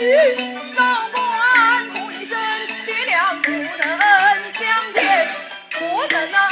与官哭一声爹娘不能相见何能啊。